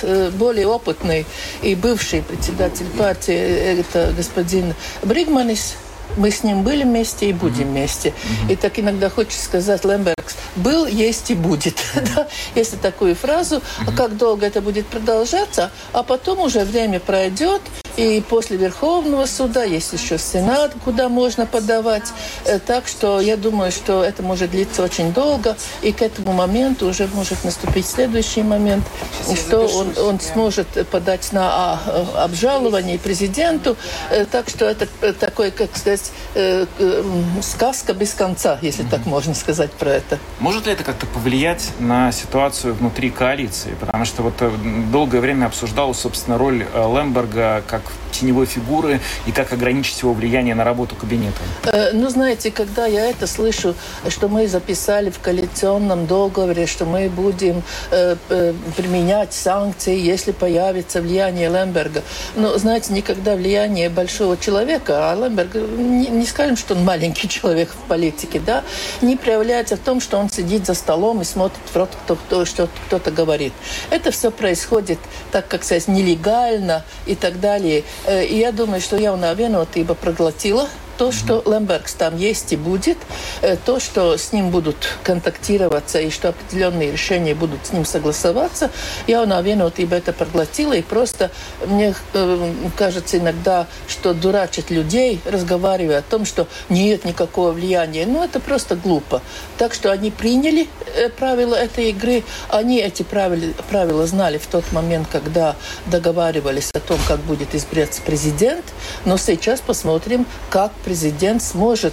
S7: э, более опытный и бывший председатель партии, э, это господин Бригманис. Мы с ним были вместе и будем mm-hmm. вместе. Mm-hmm. И так иногда хочется сказать, Лембергс, был, есть и будет. Mm-hmm. да? Если такую фразу, mm-hmm. как долго это будет продолжаться, а потом уже время пройдет, и после Верховного суда есть еще Сенат, куда можно подавать. Э, так что я думаю, что это может длиться очень долго. И к этому моменту уже может наступить следующий момент, что он, он сможет подать на а, обжалование президенту. Э, так что это э, такой, как сказать, сказка без конца, если так можно сказать про это.
S2: Может ли это как-то повлиять на ситуацию внутри коалиции? Потому что вот долгое время обсуждалась, собственно, роль Лемберга как теневой фигуры и как ограничить его влияние на работу кабинета?
S7: Э, ну, знаете, когда я это слышу, что мы записали в коалиционном договоре, что мы будем э, э, применять санкции, если появится влияние Лемберга. Ну, знаете, никогда влияние большого человека, а Лемберг, не, не скажем, что он маленький человек в политике, да, не проявляется в том, что он сидит за столом и смотрит в рот, кто, кто, что кто-то говорит. Это все происходит, так как сказать, нелегально и так далее. Э, и я думаю, что jaunā vienotība проглотила то, что Лембергс там есть и будет, э, то, что с ним будут контактироваться и что определенные решения будут с ним согласоваться, я на vienotība это проглотила. И просто мне э, кажется иногда, что дурачат людей, разговаривая о том, что нет никакого влияния. Ну, это просто глупо. Так что они приняли э, правила этой игры. Они эти правила, правила знали в тот момент, когда договаривались о том, как будет избираться президент. Но сейчас посмотрим, как президент сможет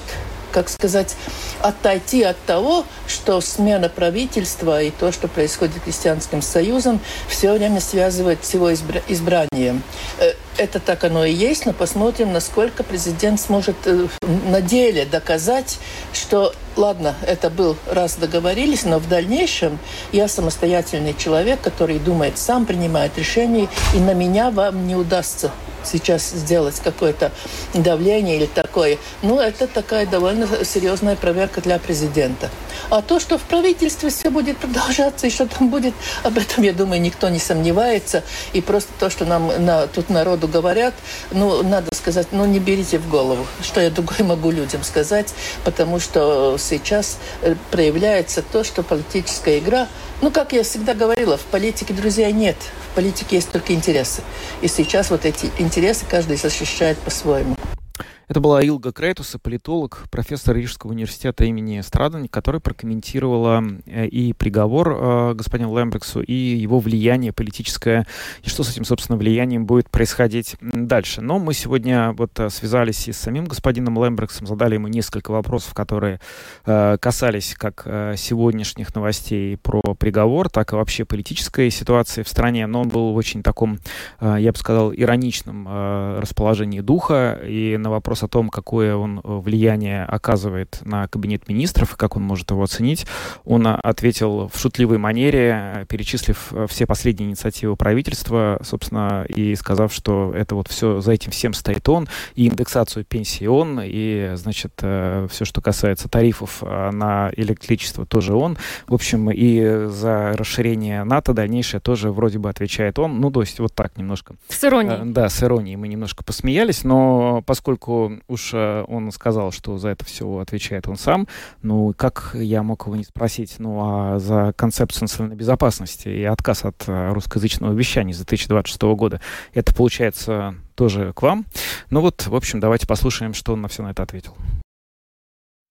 S7: как сказать, отойти от того, что смена правительства и то, что происходит с Христианским Союзом, все время связывает с его избра- избранием. Э, это так оно и есть, но посмотрим, насколько президент сможет э, на деле доказать, что, ладно, это был раз договорились, но в дальнейшем я самостоятельный человек, который думает сам, принимает решения, и на меня вам не удастся сейчас сделать какое-то давление или такое. Ну, это такая довольно серьезная проверка для президента. А то, что в правительстве все будет продолжаться и что там будет, об этом, я думаю, никто не сомневается. И просто то, что нам на, тут народу говорят, ну, надо сказать, ну, не берите в голову, что я другое могу людям сказать, потому что сейчас э, проявляется то, что политическая игра, ну, как я всегда говорила, в политике друзей нет, в политике есть только интересы. И сейчас вот эти интересы каждый защищает по-своему.
S2: Это была Илга Крейтуса, политолог, профессор Рижского университета имени Страдани, которая прокомментировала э, и приговор э, господину Лембрексу, и его влияние политическое, и что с этим, собственно, влиянием будет происходить дальше. Но мы сегодня вот э, связались и с самим господином Лембрексом, задали ему несколько вопросов, которые касались как сегодняшних новостей про приговор, так и вообще политической ситуации в стране. Но он был в очень таком, я бы сказал, ироничном расположении духа, и на вопрос вопрос о том, какое он э, влияние оказывает на кабинет министров и как он может его оценить, он а, ответил в шутливой манере, перечислив э, все последние инициативы правительства, собственно, и сказав, что это вот все, за этим всем стоит он, и индексацию пенсии он, и, значит, э, все, что касается тарифов на электричество, тоже он. В общем, и за расширение НАТО дальнейшее тоже вроде бы отвечает он. Ну, то есть вот так немножко.
S1: С иронией.
S2: Да, с иронией мы немножко посмеялись, но поскольку уж э, он сказал, что за это все отвечает он сам, ну, как я мог его не спросить, ну, а за концепцию национальной безопасности и отказ от э, русскоязычного вещания с 2026 года, это получается тоже к вам. Ну вот, в общем, давайте послушаем, что он на все на это ответил.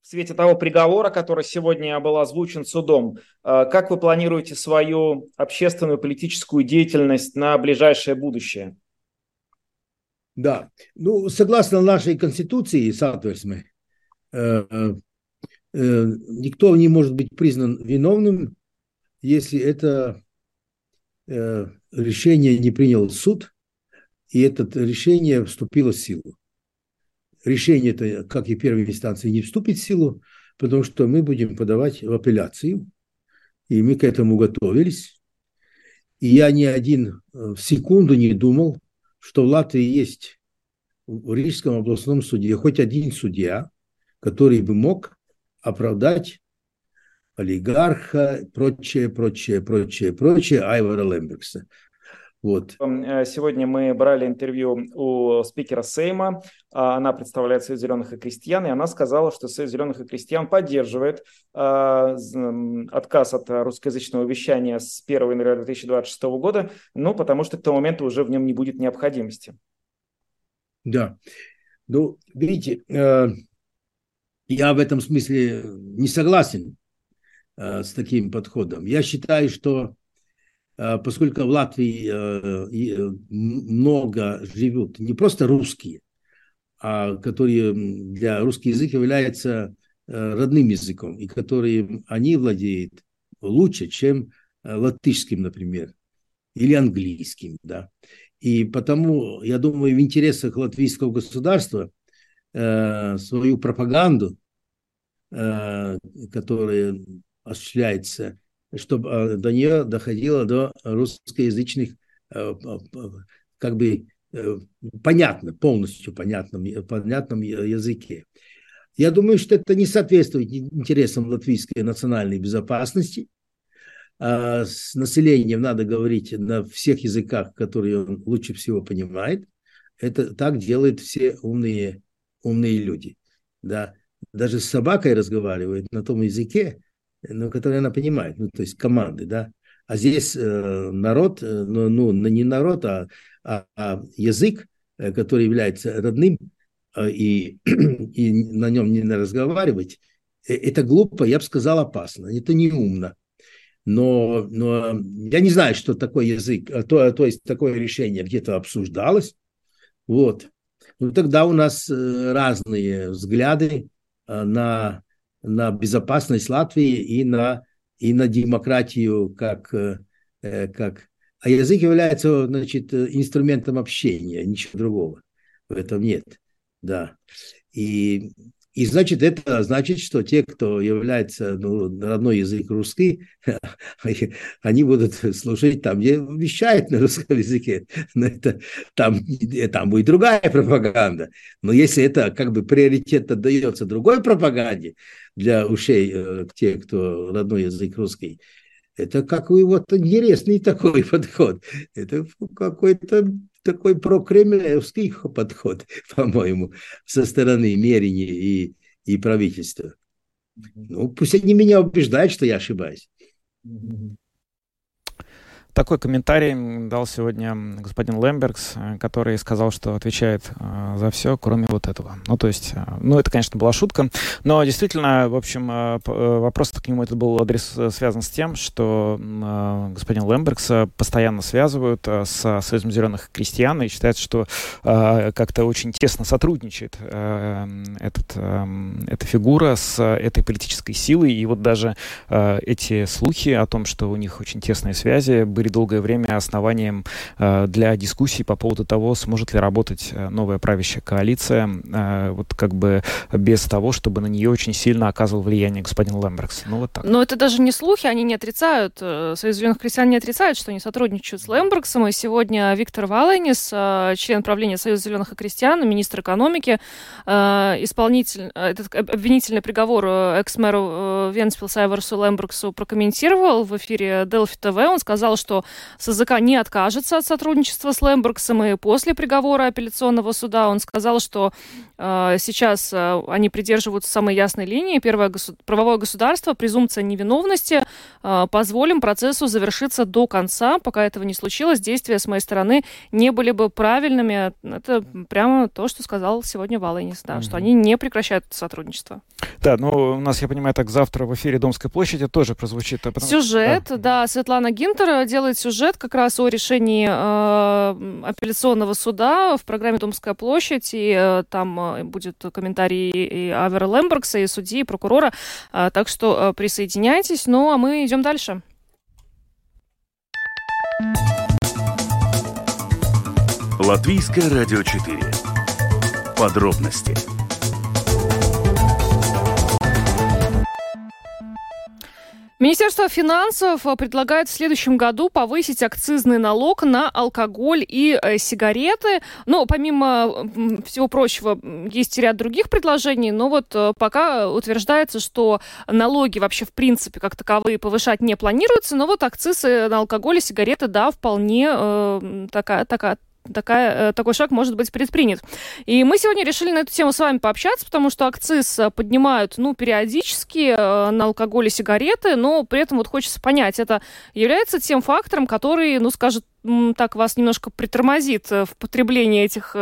S2: в свете того приговора, который сегодня был озвучен судом, как вы планируете свою общественную политическую деятельность на ближайшее будущее?
S8: Да, ну, согласно нашей конституции, соответственно, никто не может быть признан виновным, если это решение не принял суд, и это решение вступило в силу. Решение это, как и первой инстанции, не вступит в силу, потому что мы будем подавать в апелляцию, и мы к этому готовились. И я ни один э, в секунду не думал, что в Латвии есть в Рижском областном суде хоть один судья, который бы мог оправдать олигарха, прочее, прочее, прочее, прочее Айвара Лембергса.
S2: Вот. Э, сегодня мы брали интервью у спикера Сейма. А, она представляет Союз зеленых и крестьян, и она сказала, что Союз зеленых и крестьян поддерживает э, отказ от русскоязычного вещания с 1 января 2026 года, ну, потому что к тому моменту уже в нем не будет необходимости.
S8: Да. Ну, видите, э, я в этом смысле не согласен э, с таким подходом. Я считаю, что поскольку в Латвии э, э, много живут не просто русские, а которые для русский язык является родным языком, и которые они владеют лучше, чем латышским, например, или английским, да. И потому, я думаю, в интересах латвийского государства э, свою пропаганду, э, которая осуществляется чтобы э, до нее доходило до русскоязычных, э, как бы э, понятно, полностью понятном, понятном языке. Я думаю, что это не соответствует интересам латвийской национальной безопасности. А с населением надо говорить на всех языках, которые он лучше всего понимает. Это так делают все умные, умные люди. Да. Даже с собакой разговаривают на том языке, ну, которые она понимает, ну, то есть команды, да. А здесь э, народ, э, ну, ну, не народ, а, а, а язык, э, который является родным, э, и, и на нем не разговаривать, э, это глупо, я бы сказал, опасно, это не умно. Но, но я не знаю, что такое язык, а то, то есть такое решение где-то обсуждалось. Вот. Ну, тогда у нас э, разные взгляды на на безопасность Латвии и на, и на демократию как, э, как... А язык является значит, инструментом общения, ничего другого в этом нет. Да. И и значит, это значит, что те, кто является ну, родной язык русский, они будут слушать там, где вещают на русском языке. Но это, там, там будет другая пропаганда. Но если это как бы приоритет отдается другой пропаганде для ушей э, тех, кто родной язык русский, это какой вот интересный такой подход. Это какой-то такой прокремлевский подход, по-моему, со стороны Мерини и, и правительства. Ну, пусть они меня убеждают, что я ошибаюсь.
S2: Такой комментарий дал сегодня господин Лембергс, э, который сказал, что отвечает э, за все, кроме вот этого. Ну, то есть, э, ну, это, конечно, была шутка, но действительно, в общем, вопрос к нему этот был адрес связан с тем, что господин Лембергс постоянно связывают с Союзом зеленых крестьян и считается, что как-то очень тесно сотрудничает этот, эта фигура с этой политической силой, и вот даже эти слухи о том, что у них очень тесные связи были были долгое время основанием э, для дискуссий по поводу того, сможет ли работать э, новая правящая коалиция, э, вот как бы без того, чтобы на нее очень сильно оказывал влияние господин Лембергс. Ну вот так.
S1: Но это даже не слухи, они не отрицают, Союз зеленых крестьян не отрицает, что они сотрудничают с Лембергсом, и сегодня Виктор Валенис, член правления Союза зеленых и крестьян, министр экономики, исполнитель, этот обвинительный приговор экс-мэру Венспилса Айверсу Лембергсу прокомментировал в эфире Делфи ТВ. Он сказал, что что СЗК не откажется от сотрудничества с Лембергсом, и после приговора апелляционного суда он сказал, что э, сейчас э, они придерживаются самой ясной линии. Первое госу- правовое государство, презумпция невиновности. Э, позволим процессу завершиться до конца. Пока этого не случилось, действия с моей стороны не были бы правильными. Это прямо то, что сказал сегодня Валайнис, да, mm-hmm. что они не прекращают сотрудничество.
S2: Да, ну у нас, я понимаю, так завтра в эфире Домской площади тоже прозвучит.
S1: А потом... Сюжет, да. да, Светлана Гинтер делает сюжет как раз о решении э, апелляционного суда в программе Домская площадь, и э, там э, будет комментарий и Авера Лембергса, и судьи, и прокурора, э, так что присоединяйтесь. Ну, а мы идем дальше.
S3: Латвийское радио 4. Подробности
S1: Министерство финансов э, предлагает в следующем году повысить акцизный налог на алкоголь и э, сигареты. Ну, помимо всего прочего, есть ряд других предложений, но вот э, пока утверждается, что налоги вообще в принципе как таковые повышать не планируется, но вот акцизы на алкоголь и сигареты, да, вполне э, такая, такая, такая, э, такой шаг может быть предпринят. И мы сегодня решили на эту тему с вами пообщаться, потому что акциз э, поднимают, ну, периодически э, на алкоголь и сигареты, но при этом вот хочется понять, это является тем фактором, который, ну, скажет, так вас немножко притормозит в потреблении этих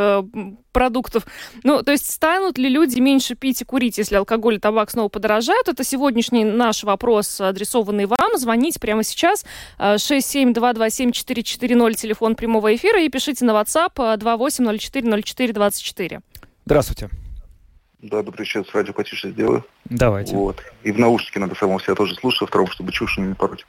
S1: продуктов. Ну, то есть станут ли люди меньше пить и курить, если алкоголь и табак снова подорожают? Это сегодняшний наш вопрос, адресованный вам. Звоните прямо сейчас. 67227-440, телефон прямого эфира, и пишите на WhatsApp 28040424.
S2: Здравствуйте.
S9: Да, добрый вечер, радио потише сделаю.
S2: Давайте.
S9: Вот. И в наушники надо самого себя тоже слушать, втором, чтобы чушь не пороть.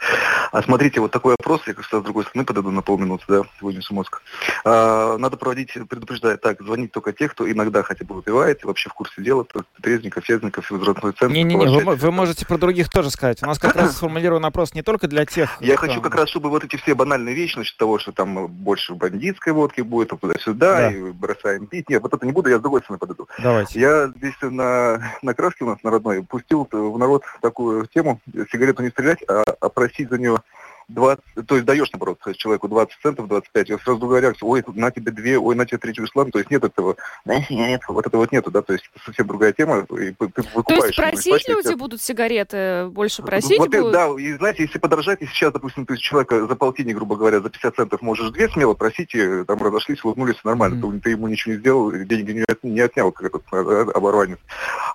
S9: А смотрите, вот такой вопрос, я как с другой стороны подойду на полминуты, да, сегодня с мозг. А, надо проводить, предупреждать, так, звонить только тех, кто иногда хотя бы выпивает, и вообще в курсе дела, трезвенников, фезников, возрастной центр.
S2: Не-не-не, вы, вы можете про других тоже сказать. У нас как раз сформулирован вопрос не только для тех...
S9: Я хочу как раз, чтобы вот эти все банальные вещи, насчет того, что там больше бандитской водки будет, туда-сюда, да. и бросаем пить. Нет, вот это не буду, я с другой стороны подойду.
S2: Давайте.
S9: Я здесь на, на краске у нас народной пустил в народ такую тему, сигарету не стрелять, а, а просить за нее 20, то есть даешь, наоборот, человеку 20 центов, 25, и сразу говоря, ой, на тебе две, ой, на тебе третью ислам, то есть нет этого, нет, вот этого вот нету, да, то есть это совсем другая тема, и
S1: ты выкупаешь. То есть просить люди тебя... будут сигареты, больше просить вот, будут?
S9: Да, и знаете, если подорожать, и сейчас, допустим, ты человека за полтинник, грубо говоря, за 50 центов можешь две смело просить, и там разошлись, улыбнулись, нормально, mm-hmm. ты, ты ему ничего не сделал, деньги не, от, не отнял, как этот а, оборванец.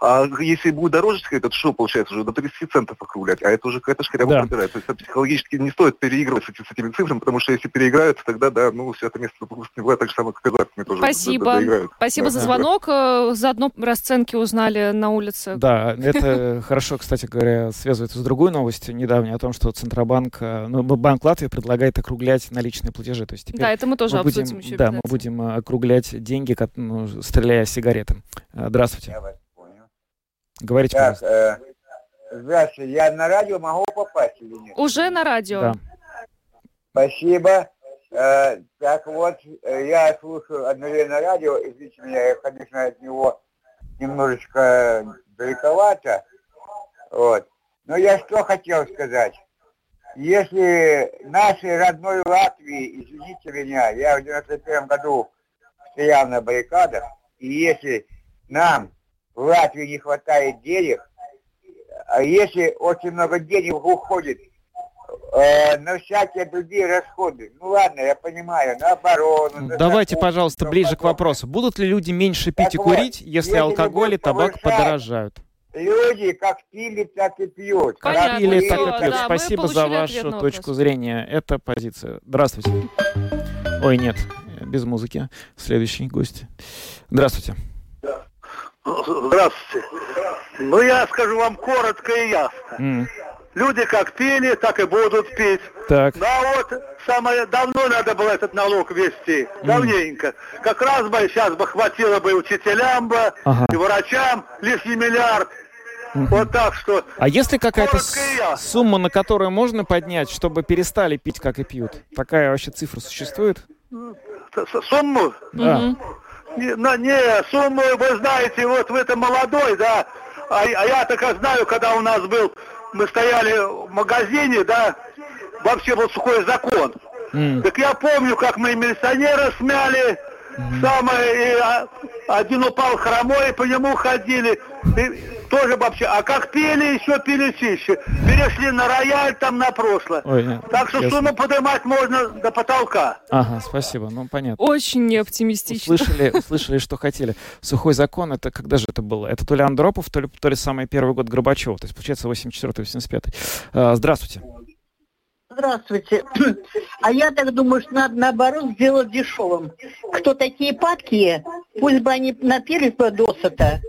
S9: А если будет дороже, этот что получается уже до 30 центов округлять, а это уже какая-то шкаряба да. пробирает, то есть это психологически не стоит переигрывать с, с этими цифрами, потому что если переиграют, тогда, да, ну, все это место не бывает так же самое, как и казахами тоже
S1: Спасибо. Доиграют. Спасибо да. за звонок. Э, заодно расценки узнали на улице.
S2: Да, это хорошо, кстати говоря, связывается с другой новостью недавней о том, что Центробанк, э, ну, Банк Латвии предлагает округлять наличные платежи. То есть
S1: да, это мы тоже мы
S2: будем,
S1: обсудим еще.
S2: Да, мы будем э, округлять деньги, ну, стреляя сигареты. Здравствуйте. Я вас понял. Говорите, так, пожалуйста.
S10: Э, здравствуйте, я на радио могу попасть или нет?
S1: Уже на радио. Да.
S10: Спасибо. Э, так вот, э, я слушаю одновременно радио, извините меня, я, конечно, от него немножечко далековато. Вот. Но я что хотел сказать. Если нашей родной Латвии, извините меня, я в 91 году стоял на баррикадах, и если нам в Латвии не хватает денег, если очень много денег уходит э, на всякие другие расходы. Ну ладно, я понимаю, на оборону. На
S2: Давайте, закон, пожалуйста, ближе к вопросу. Будут ли люди меньше пить так и курить, вот, если алкоголь и табак подорожают?
S10: Люди как пили, так и пьют.
S2: Понятно. Как пили, так и пьют. Да, Спасибо за вашу точку зрения. Это позиция. Здравствуйте. Ой, нет, без музыки. Следующий гость. Здравствуйте.
S11: Здравствуйте. Ну, я скажу вам коротко и ясно. Mm. Люди как пили, так и будут пить.
S2: Так.
S11: Ну а вот самое давно надо было этот налог ввести. Mm. Давненько. Как раз бы сейчас бы хватило бы учителям бы, ага. и врачам лишний миллиард. Mm-hmm. Вот так что.
S2: А если какая-то сумма, на которую можно поднять, чтобы перестали пить, как и пьют? Такая вообще цифра существует?
S11: Сумму?
S2: Да. Mm-hmm.
S11: Не, не, сумму, вы знаете, вот вы-то молодой, да, а, а я так знаю, когда у нас был мы стояли в магазине, да,
S12: вообще был сухой закон. Mm. Так я помню, как мы милиционеры смяли. Самое, и а, один упал хромой, и по нему ходили. И, тоже вообще. А как пели, еще пели чище. Перешли на рояль там на прошлое. Ой, нет, так что ясно. сумму поднимать можно до потолка.
S2: Ага, спасибо. Ну, понятно.
S1: Очень неоптимистично.
S2: Услышали, услышали, что хотели. Сухой закон, это когда же это было? Это то ли Андропов, то ли, то ли самый первый год Горбачева. То есть, получается, 84-85. А, здравствуйте.
S13: Здравствуйте. А я так думаю, что надо наоборот сделать дешевым. Кто такие падкие, пусть бы они напились бы досыта,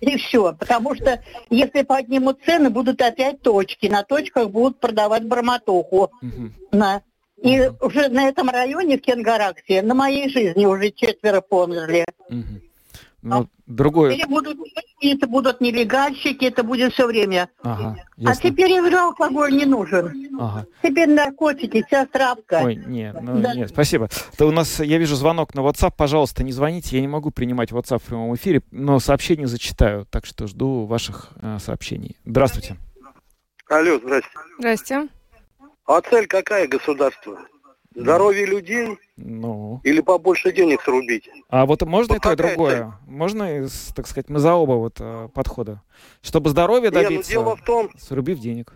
S13: и все. Потому что если поднимут цены, будут опять точки. На точках будут продавать барматуху. Угу. На. И угу. уже на этом районе, в Кенгараксе, на моей жизни уже четверо померли. Угу.
S2: Ну, другое...
S13: Теперь будут, это будут нелегальщики, это будет все время. Ага, а теперь уже алкоголь не нужен. Ага. Теперь наркотики, вся травка.
S2: Ой, нет, ну, да. нет, спасибо. То у нас, я вижу звонок на WhatsApp, пожалуйста, не звоните, я не могу принимать WhatsApp в прямом эфире, но сообщения зачитаю, так что жду ваших э, сообщений. Здравствуйте.
S12: Алло, здрасте.
S1: Здрасте.
S12: А цель какая государства? Здоровье людей ну. или побольше денег срубить?
S2: А вот можно вот это и другое? Цель? Можно, так сказать, мы за оба вот э, подхода. Чтобы здоровье добиться, Не, ну дело в том... срубив денег.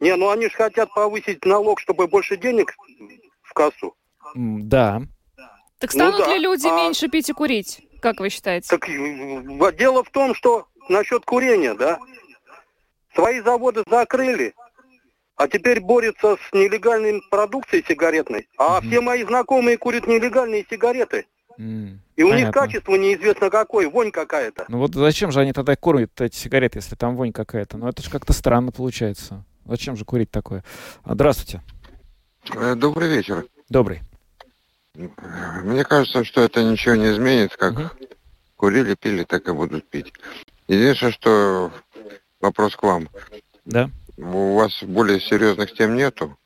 S12: Не, ну они же хотят повысить налог, чтобы больше денег в кассу.
S2: Да.
S1: Так станут ну, да. ли люди а... меньше пить и курить, как вы считаете?
S12: Так дело в том, что насчет курения, да, свои заводы закрыли, а теперь борется с нелегальной продукцией сигаретной. А mm все мои знакомые курят нелегальные сигареты. Mm. И у Понятно. них качество неизвестно какое, вонь какая-то.
S2: Ну вот зачем же они тогда курят эти сигареты, если там вонь какая-то? Ну это же как-то странно получается. Зачем же курить такое? А, здравствуйте.
S14: Э, добрый вечер.
S2: Добрый.
S14: Мне кажется, что это ничего не изменит, как угу. курили, пили, так и будут пить. Единственное, что вопрос к вам.
S2: Да.
S14: У вас более серьезных тем нету?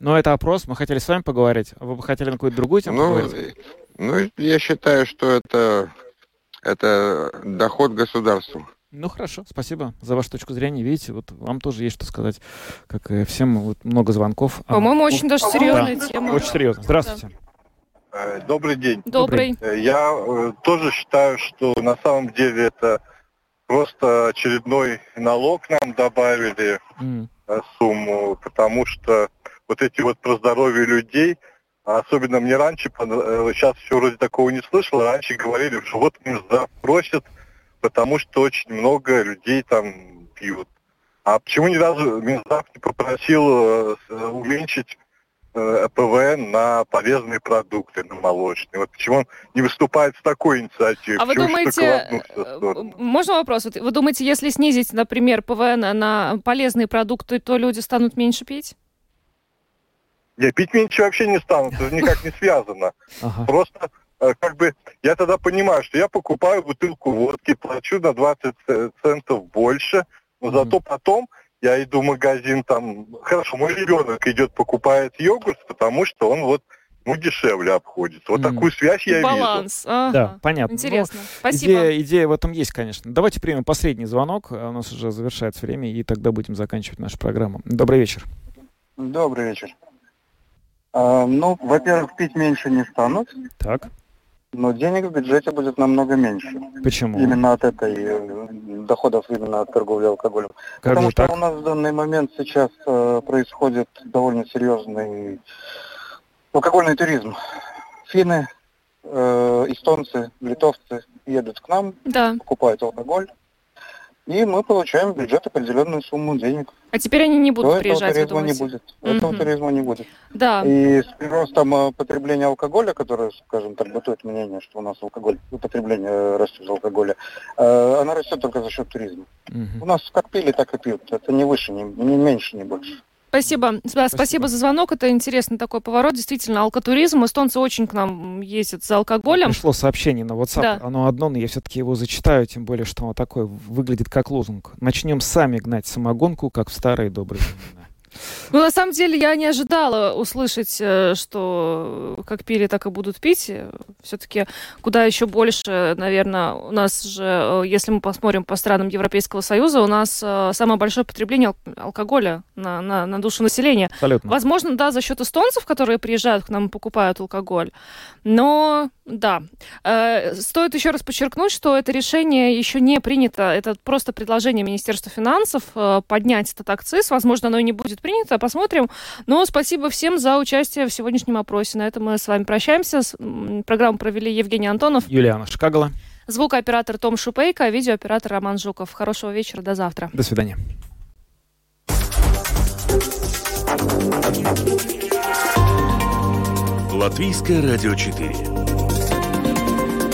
S2: Ну, это опрос, мы хотели с вами поговорить. Вы бы хотели на какую-то другую тему
S14: ну,
S2: поговорить?
S14: Ну, я считаю, что это, это доход государству.
S2: Ну хорошо, спасибо за вашу точку зрения. Видите, вот вам тоже есть что сказать, как и всем, вот много звонков.
S1: По-моему, очень даже серьезная да, тема.
S2: Очень серьезно. Здравствуйте.
S12: Э, добрый день.
S1: Добрый.
S12: Э, я э, тоже считаю, что на самом деле это Просто очередной налог нам добавили mm. сумму, потому что вот эти вот про здоровье людей, особенно мне раньше, сейчас э, еще вроде такого не слышал, раньше говорили, что вот Минздрав просит, потому что очень много людей там пьют. А почему ни разу Минздрав не попросил э, уменьшить ПВН на полезные продукты, на молочные. Вот почему он не выступает с такой инициативой?
S1: А вы думаете, э, можно вопрос? Вы думаете, если снизить, например, ПВН на полезные продукты, то люди станут меньше пить?
S12: Нет, пить меньше вообще не станут, это никак не связано. Просто э, как бы я тогда понимаю, что я покупаю бутылку водки, плачу на 20 центов больше, но зато потом я иду в магазин, там, хорошо, мой ребенок идет, покупает йогурт, потому что он вот ну, дешевле обходится. Вот mm. такую связь я
S1: Баланс.
S12: вижу.
S1: Ага.
S2: Да, понятно.
S1: Интересно.
S2: Ну,
S1: Спасибо.
S2: Идея, идея в этом есть, конечно. Давайте примем последний звонок. У нас уже завершается время, и тогда будем заканчивать нашу программу. Добрый вечер.
S15: Добрый вечер. А, ну, во-первых, пить меньше не станут.
S2: Так.
S15: Но денег в бюджете будет намного меньше.
S2: Почему?
S15: Именно от этой э, доходов именно от торговли алкоголем.
S2: Как
S15: Потому что
S2: так?
S15: у нас в данный момент сейчас э, происходит довольно серьезный алкогольный туризм. Финны, э, эстонцы, литовцы едут к нам,
S1: да.
S15: покупают алкоголь, и мы получаем в бюджет определенную сумму денег.
S1: А теперь они не будут
S15: Но
S1: приезжать,
S15: этого туризма
S1: не
S15: будет. Угу. Этого туризма не будет.
S1: Да.
S15: И с приростом э, потребления алкоголя, которое, скажем так, бытует мнение, что у нас алкоголь, употребление растет алкоголя, э, она растет только за счет туризма. Угу. У нас как пили, так и пьют. Это не выше, не, не меньше, не больше.
S1: Спасибо. спасибо. Спасибо за звонок. Это интересный такой поворот. Действительно, алкотуризм. Эстонцы очень к нам ездят за алкоголем.
S2: Пришло сообщение на WhatsApp. Да. Оно одно, но я все-таки его зачитаю, тем более, что оно такое выглядит как лозунг. Начнем сами гнать самогонку, как в старые добрые времена.
S1: Ну, на самом деле, я не ожидала услышать, э, что как пили, так и будут пить. Все-таки куда еще больше, наверное, у нас же, э, если мы посмотрим по странам Европейского Союза, у нас э, самое большое потребление алкоголя на, на, на душу населения.
S2: Абсолютно.
S1: Возможно, да, за счет эстонцев, которые приезжают к нам и покупают алкоголь. Но, да, стоит еще раз подчеркнуть, что это решение еще не принято. Это просто предложение Министерства финансов поднять этот акциз. Возможно, оно и не будет принято, посмотрим. Но спасибо всем за участие в сегодняшнем опросе. На этом мы с вами прощаемся. Программу провели Евгений Антонов.
S2: Юлиана Шкагала.
S1: Звукооператор Том Шупейко, видеооператор Роман Жуков. Хорошего вечера, до завтра.
S2: До свидания.
S3: Латвийское радио 4.